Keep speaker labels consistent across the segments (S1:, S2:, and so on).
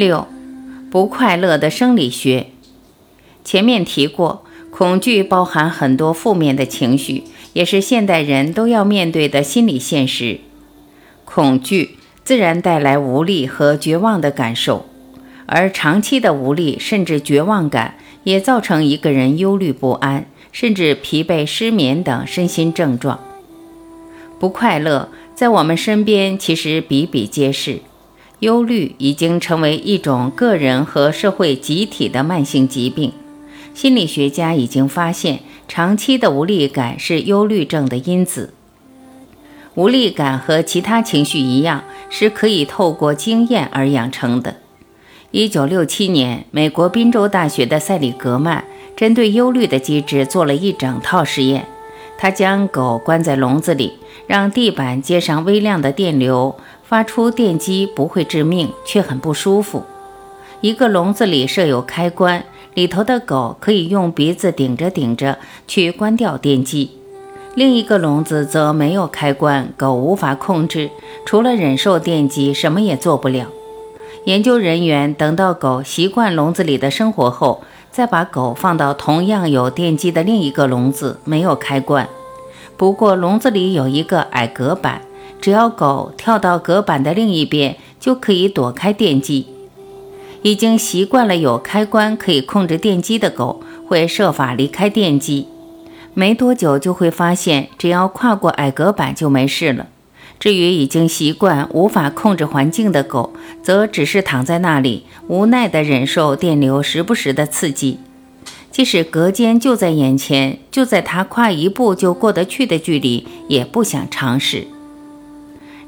S1: 六，不快乐的生理学。前面提过，恐惧包含很多负面的情绪，也是现代人都要面对的心理现实。恐惧自然带来无力和绝望的感受，而长期的无力甚至绝望感，也造成一个人忧虑不安，甚至疲惫、失眠等身心症状。不快乐在我们身边其实比比皆是。忧虑已经成为一种个人和社会集体的慢性疾病。心理学家已经发现，长期的无力感是忧虑症的因子。无力感和其他情绪一样，是可以透过经验而养成的。一九六七年，美国宾州大学的塞里格曼针对忧虑的机制做了一整套实验。他将狗关在笼子里，让地板接上微量的电流。发出电击不会致命，却很不舒服。一个笼子里设有开关，里头的狗可以用鼻子顶着顶着去关掉电击。另一个笼子则没有开关，狗无法控制，除了忍受电击，什么也做不了。研究人员等到狗习惯笼子里的生活后，再把狗放到同样有电击的另一个笼子，没有开关，不过笼子里有一个矮隔板。只要狗跳到隔板的另一边，就可以躲开电击。已经习惯了有开关可以控制电机的狗，会设法离开电机。没多久就会发现，只要跨过矮隔板就没事了。至于已经习惯无法控制环境的狗，则只是躺在那里，无奈地忍受电流时不时的刺激。即使隔间就在眼前，就在它跨一步就过得去的距离，也不想尝试。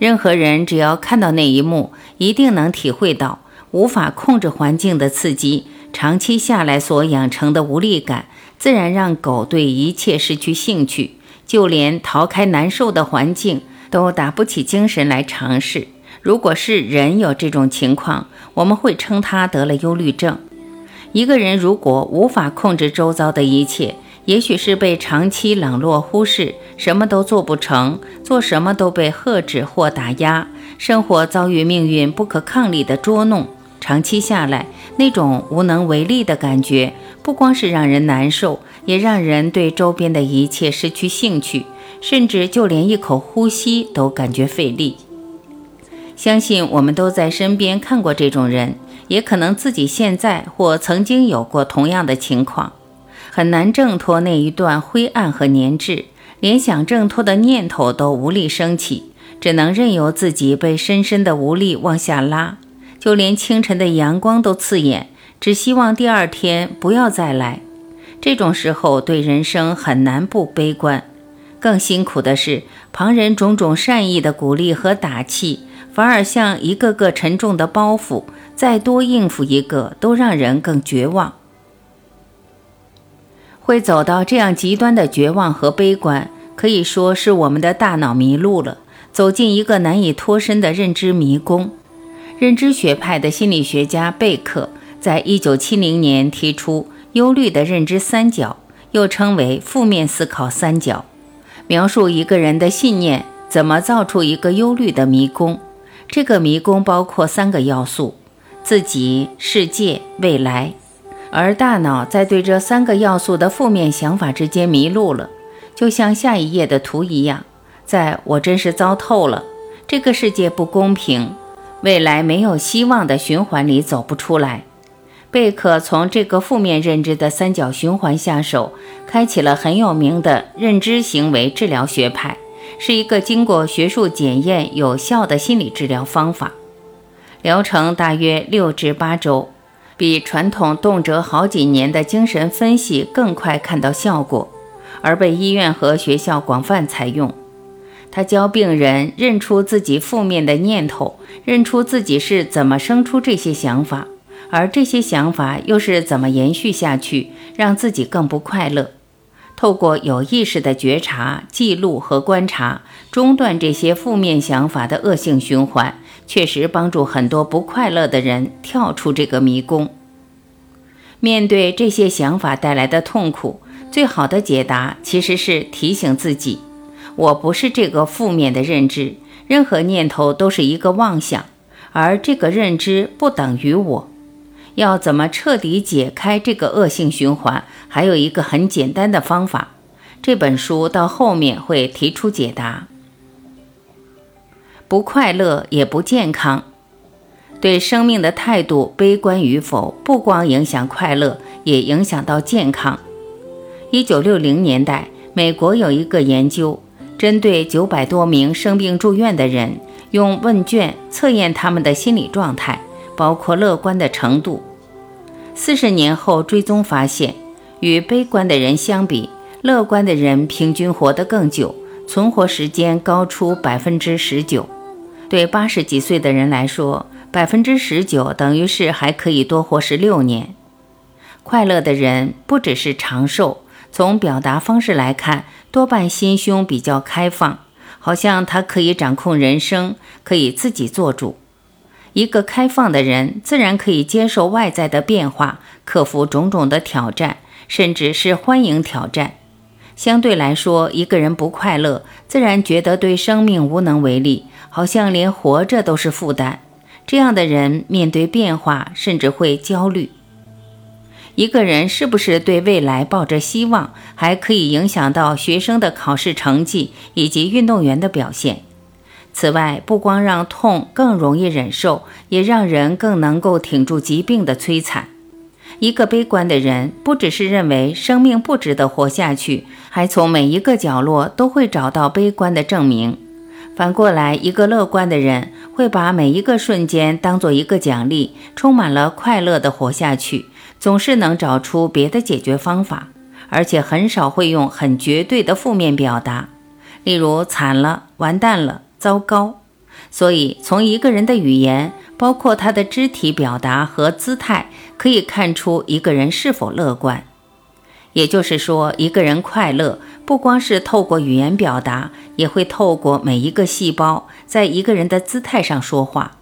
S1: 任何人只要看到那一幕，一定能体会到无法控制环境的刺激，长期下来所养成的无力感，自然让狗对一切失去兴趣，就连逃开难受的环境都打不起精神来尝试。如果是人有这种情况，我们会称他得了忧虑症。一个人如果无法控制周遭的一切，也许是被长期冷落、忽视，什么都做不成，做什么都被呵斥或打压，生活遭遇命运不可抗力的捉弄。长期下来，那种无能为力的感觉，不光是让人难受，也让人对周边的一切失去兴趣，甚至就连一口呼吸都感觉费力。相信我们都在身边看过这种人，也可能自己现在或曾经有过同样的情况。很难挣脱那一段灰暗和粘滞，连想挣脱的念头都无力升起，只能任由自己被深深的无力往下拉。就连清晨的阳光都刺眼，只希望第二天不要再来。这种时候对人生很难不悲观。更辛苦的是，旁人种种善意的鼓励和打气，反而像一个个沉重的包袱，再多应付一个都让人更绝望。会走到这样极端的绝望和悲观，可以说是我们的大脑迷路了，走进一个难以脱身的认知迷宫。认知学派的心理学家贝克在一九七零年提出忧虑的认知三角，又称为负面思考三角，描述一个人的信念怎么造出一个忧虑的迷宫。这个迷宫包括三个要素：自己、世界、未来。而大脑在对这三个要素的负面想法之间迷路了，就像下一页的图一样，在我真是糟透了，这个世界不公平，未来没有希望的循环里走不出来。贝克从这个负面认知的三角循环下手，开启了很有名的认知行为治疗学派，是一个经过学术检验有效的心理治疗方法，疗程大约六至八周。比传统动辄好几年的精神分析更快看到效果，而被医院和学校广泛采用。他教病人认出自己负面的念头，认出自己是怎么生出这些想法，而这些想法又是怎么延续下去，让自己更不快乐。透过有意识的觉察、记录和观察，中断这些负面想法的恶性循环，确实帮助很多不快乐的人跳出这个迷宫。面对这些想法带来的痛苦，最好的解答其实是提醒自己。我不是这个负面的认知，任何念头都是一个妄想，而这个认知不等于我。要怎么彻底解开这个恶性循环？还有一个很简单的方法，这本书到后面会提出解答。不快乐也不健康，对生命的态度悲观与否，不光影响快乐，也影响到健康。一九六零年代，美国有一个研究。针对九百多名生病住院的人，用问卷测验他们的心理状态，包括乐观的程度。四十年后追踪发现，与悲观的人相比，乐观的人平均活得更久，存活时间高出百分之十九。对八十几岁的人来说，百分之十九等于是还可以多活十六年。快乐的人不只是长寿，从表达方式来看。多半心胸比较开放，好像他可以掌控人生，可以自己做主。一个开放的人，自然可以接受外在的变化，克服种种的挑战，甚至是欢迎挑战。相对来说，一个人不快乐，自然觉得对生命无能为力，好像连活着都是负担。这样的人面对变化，甚至会焦虑。一个人是不是对未来抱着希望，还可以影响到学生的考试成绩以及运动员的表现。此外，不光让痛更容易忍受，也让人更能够挺住疾病的摧残。一个悲观的人，不只是认为生命不值得活下去，还从每一个角落都会找到悲观的证明。反过来，一个乐观的人会把每一个瞬间当做一个奖励，充满了快乐的活下去。总是能找出别的解决方法，而且很少会用很绝对的负面表达，例如“惨了”“完蛋了”“糟糕”。所以，从一个人的语言，包括他的肢体表达和姿态，可以看出一个人是否乐观。也就是说，一个人快乐，不光是透过语言表达，也会透过每一个细胞，在一个人的姿态上说话。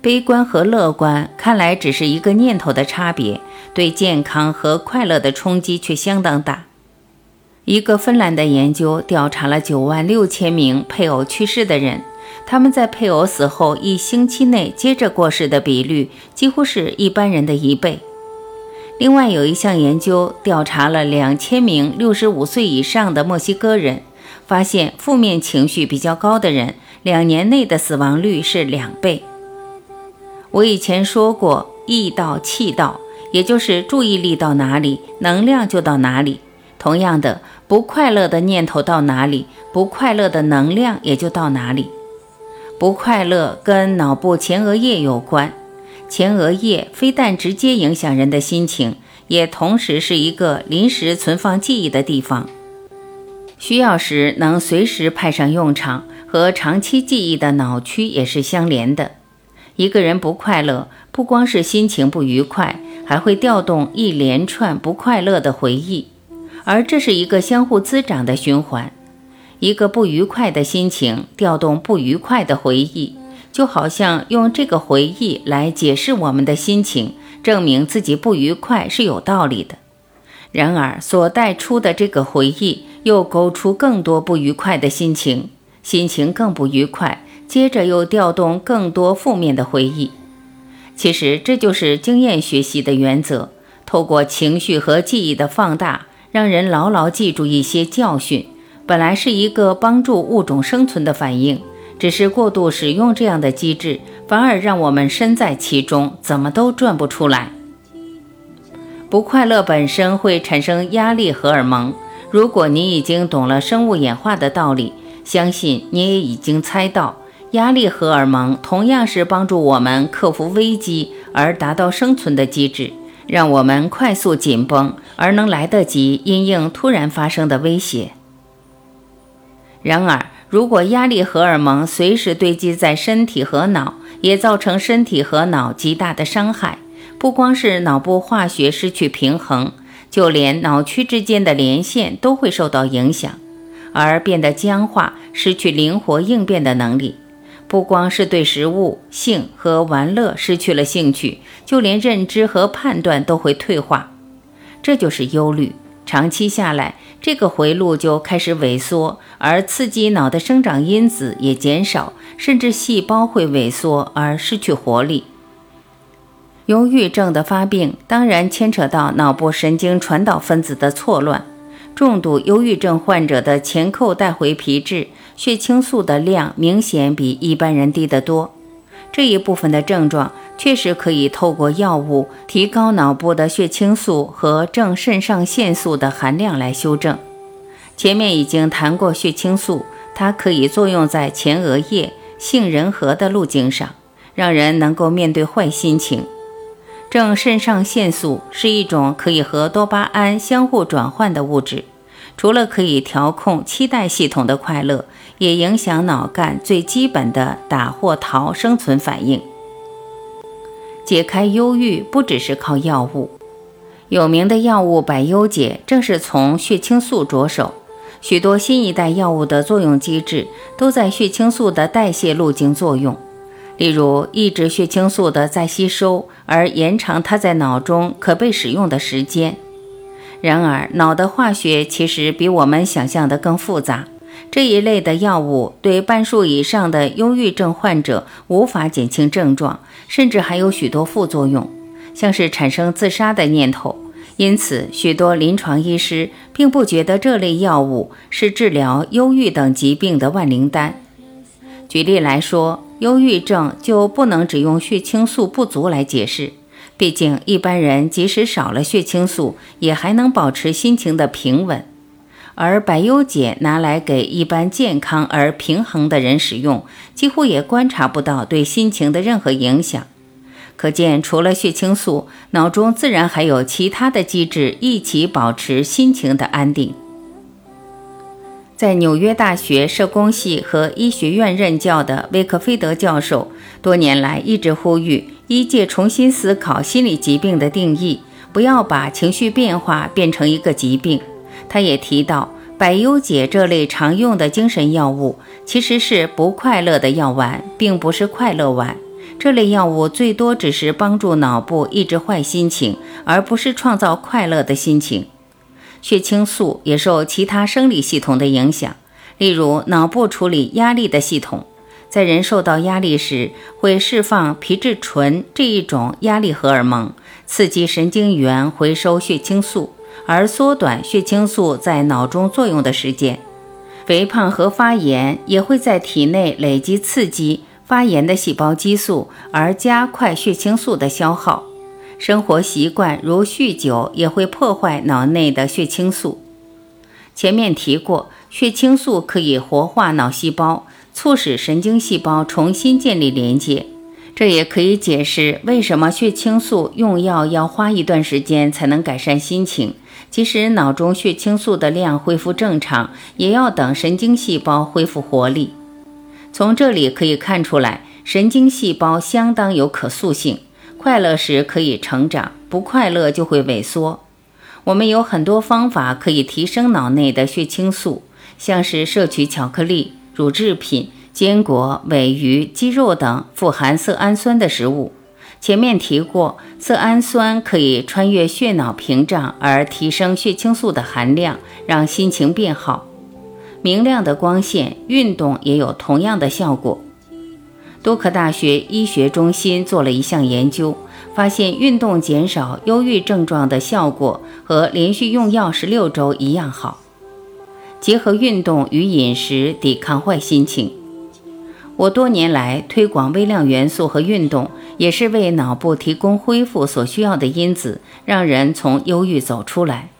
S1: 悲观和乐观看来只是一个念头的差别，对健康和快乐的冲击却相当大。一个芬兰的研究调查了九万六千名配偶去世的人，他们在配偶死后一星期内接着过世的比率几乎是一般人的一倍。另外有一项研究调查了两千名六十五岁以上的墨西哥人，发现负面情绪比较高的人，两年内的死亡率是两倍。我以前说过，意到气到，也就是注意力到哪里，能量就到哪里。同样的，不快乐的念头到哪里，不快乐的能量也就到哪里。不快乐跟脑部前额叶有关，前额叶非但直接影响人的心情，也同时是一个临时存放记忆的地方，需要时能随时派上用场，和长期记忆的脑区也是相连的。一个人不快乐，不光是心情不愉快，还会调动一连串不快乐的回忆，而这是一个相互滋长的循环。一个不愉快的心情调动不愉快的回忆，就好像用这个回忆来解释我们的心情，证明自己不愉快是有道理的。然而，所带出的这个回忆又勾出更多不愉快的心情，心情更不愉快。接着又调动更多负面的回忆，其实这就是经验学习的原则。透过情绪和记忆的放大，让人牢牢记住一些教训，本来是一个帮助物种生存的反应。只是过度使用这样的机制，反而让我们身在其中，怎么都转不出来。不快乐本身会产生压力荷尔蒙。如果你已经懂了生物演化的道理，相信你也已经猜到。压力荷尔蒙同样是帮助我们克服危机而达到生存的机制，让我们快速紧绷，而能来得及因应突然发生的威胁。然而，如果压力荷尔蒙随时堆积在身体和脑，也造成身体和脑极大的伤害。不光是脑部化学失去平衡，就连脑区之间的连线都会受到影响，而变得僵化，失去灵活应变的能力。不光是对食物、性和玩乐失去了兴趣，就连认知和判断都会退化。这就是忧虑。长期下来，这个回路就开始萎缩，而刺激脑的生长因子也减少，甚至细胞会萎缩而失去活力。忧郁症的发病当然牵扯到脑部神经传导分子的错乱。重度忧郁症患者的前扣带回皮质血清素的量明显比一般人低得多。这一部分的症状确实可以透过药物提高脑部的血清素和正肾上腺素的含量来修正。前面已经谈过血清素，它可以作用在前额叶、杏仁核的路径上，让人能够面对坏心情。正肾上腺素是一种可以和多巴胺相互转换的物质，除了可以调控期待系统的快乐。也影响脑干最基本的打或逃生存反应。解开忧郁不只是靠药物，有名的药物百忧解正是从血清素着手。许多新一代药物的作用机制都在血清素的代谢路径作用，例如抑制血清素的再吸收，而延长它在脑中可被使用的时间。然而，脑的化学其实比我们想象的更复杂。这一类的药物对半数以上的忧郁症患者无法减轻症状，甚至还有许多副作用，像是产生自杀的念头。因此，许多临床医师并不觉得这类药物是治疗忧郁等疾病的万灵丹。举例来说，忧郁症就不能只用血清素不足来解释，毕竟一般人即使少了血清素，也还能保持心情的平稳。而百忧解拿来给一般健康而平衡的人使用，几乎也观察不到对心情的任何影响。可见，除了血清素，脑中自然还有其他的机制一起保持心情的安定。在纽约大学社工系和医学院任教的威克菲德教授，多年来一直呼吁医界重新思考心理疾病的定义，不要把情绪变化变成一个疾病。他也提到，百忧解这类常用的精神药物其实是不快乐的药丸，并不是快乐丸。这类药物最多只是帮助脑部抑制坏心情，而不是创造快乐的心情。血清素也受其他生理系统的影响，例如脑部处理压力的系统，在人受到压力时会释放皮质醇这一种压力荷尔蒙，刺激神经元回收血清素。而缩短血清素在脑中作用的时间，肥胖和发炎也会在体内累积刺激发炎的细胞激素，而加快血清素的消耗。生活习惯如酗酒也会破坏脑内的血清素。前面提过，血清素可以活化脑细胞，促使神经细胞重新建立连接。这也可以解释为什么血清素用药要花一段时间才能改善心情。即使脑中血清素的量恢复正常，也要等神经细胞恢复活力。从这里可以看出来，神经细胞相当有可塑性，快乐时可以成长，不快乐就会萎缩。我们有很多方法可以提升脑内的血清素，像是摄取巧克力、乳制品、坚果、尾鱼、鸡肉等富含色氨酸的食物。前面提过，色氨酸可以穿越血脑屏障而提升血清素的含量，让心情变好。明亮的光线、运动也有同样的效果。多克大学医学中心做了一项研究，发现运动减少忧郁症状的效果和连续用药十六周一样好。结合运动与饮食抵抗坏心情。我多年来推广微量元素和运动，也是为脑部提供恢复所需要的因子，让人从忧郁走出来。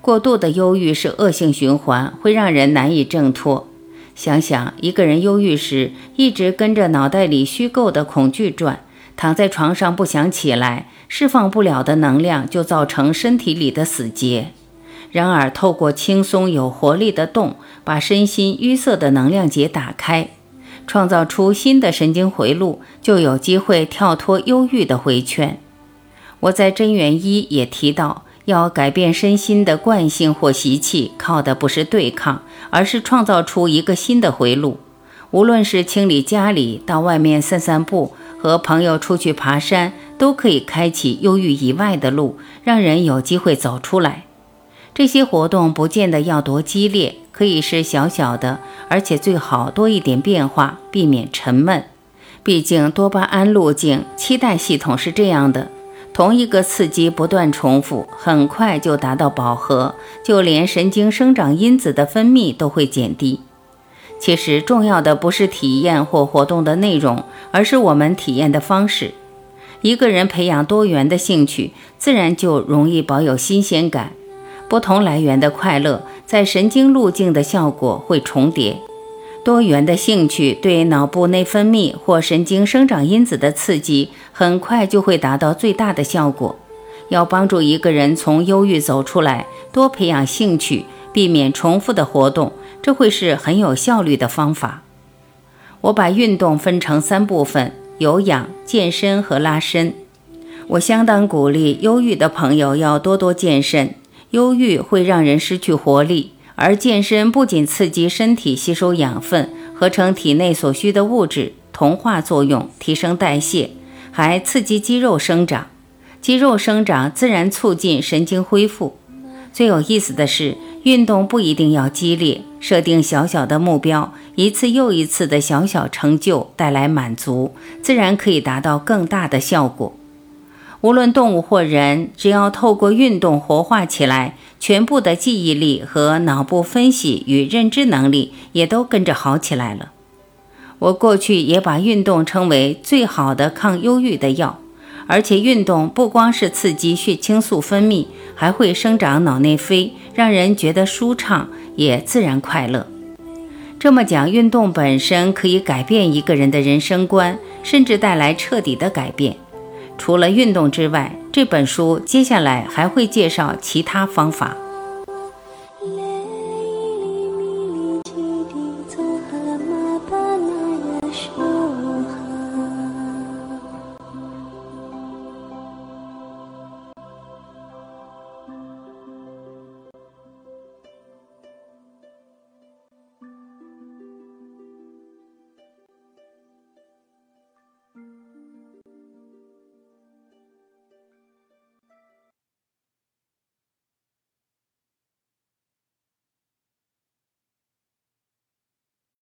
S1: 过度的忧郁是恶性循环，会让人难以挣脱。想想一个人忧郁时，一直跟着脑袋里虚构的恐惧转，躺在床上不想起来，释放不了的能量就造成身体里的死结。然而，透过轻松有活力的动，把身心淤塞的能量结打开，创造出新的神经回路，就有机会跳脱忧郁的回圈。我在真元一也提到，要改变身心的惯性或习气，靠的不是对抗，而是创造出一个新的回路。无论是清理家里、到外面散散步、和朋友出去爬山，都可以开启忧郁以外的路，让人有机会走出来。这些活动不见得要多激烈，可以是小小的，而且最好多一点变化，避免沉闷。毕竟多巴胺路径、期待系统是这样的：同一个刺激不断重复，很快就达到饱和，就连神经生长因子的分泌都会减低。其实重要的不是体验或活动的内容，而是我们体验的方式。一个人培养多元的兴趣，自然就容易保有新鲜感。不同来源的快乐，在神经路径的效果会重叠。多元的兴趣对脑部内分泌或神经生长因子的刺激，很快就会达到最大的效果。要帮助一个人从忧郁走出来，多培养兴趣，避免重复的活动。这会是很有效率的方法。我把运动分成三部分：有氧、健身和拉伸。我相当鼓励忧郁的朋友要多多健身。忧郁会让人失去活力，而健身不仅刺激身体吸收养分、合成体内所需的物质、同化作用、提升代谢，还刺激肌肉生长。肌肉生长自然促进神经恢复。最有意思的是，运动不一定要激烈，设定小小的目标，一次又一次的小小成就带来满足，自然可以达到更大的效果。无论动物或人，只要透过运动活化起来，全部的记忆力和脑部分析与认知能力也都跟着好起来了。我过去也把运动称为最好的抗忧郁的药。而且运动不光是刺激血清素分泌，还会生长脑内啡，让人觉得舒畅，也自然快乐。这么讲，运动本身可以改变一个人的人生观，甚至带来彻底的改变。除了运动之外，这本书接下来还会介绍其他方法。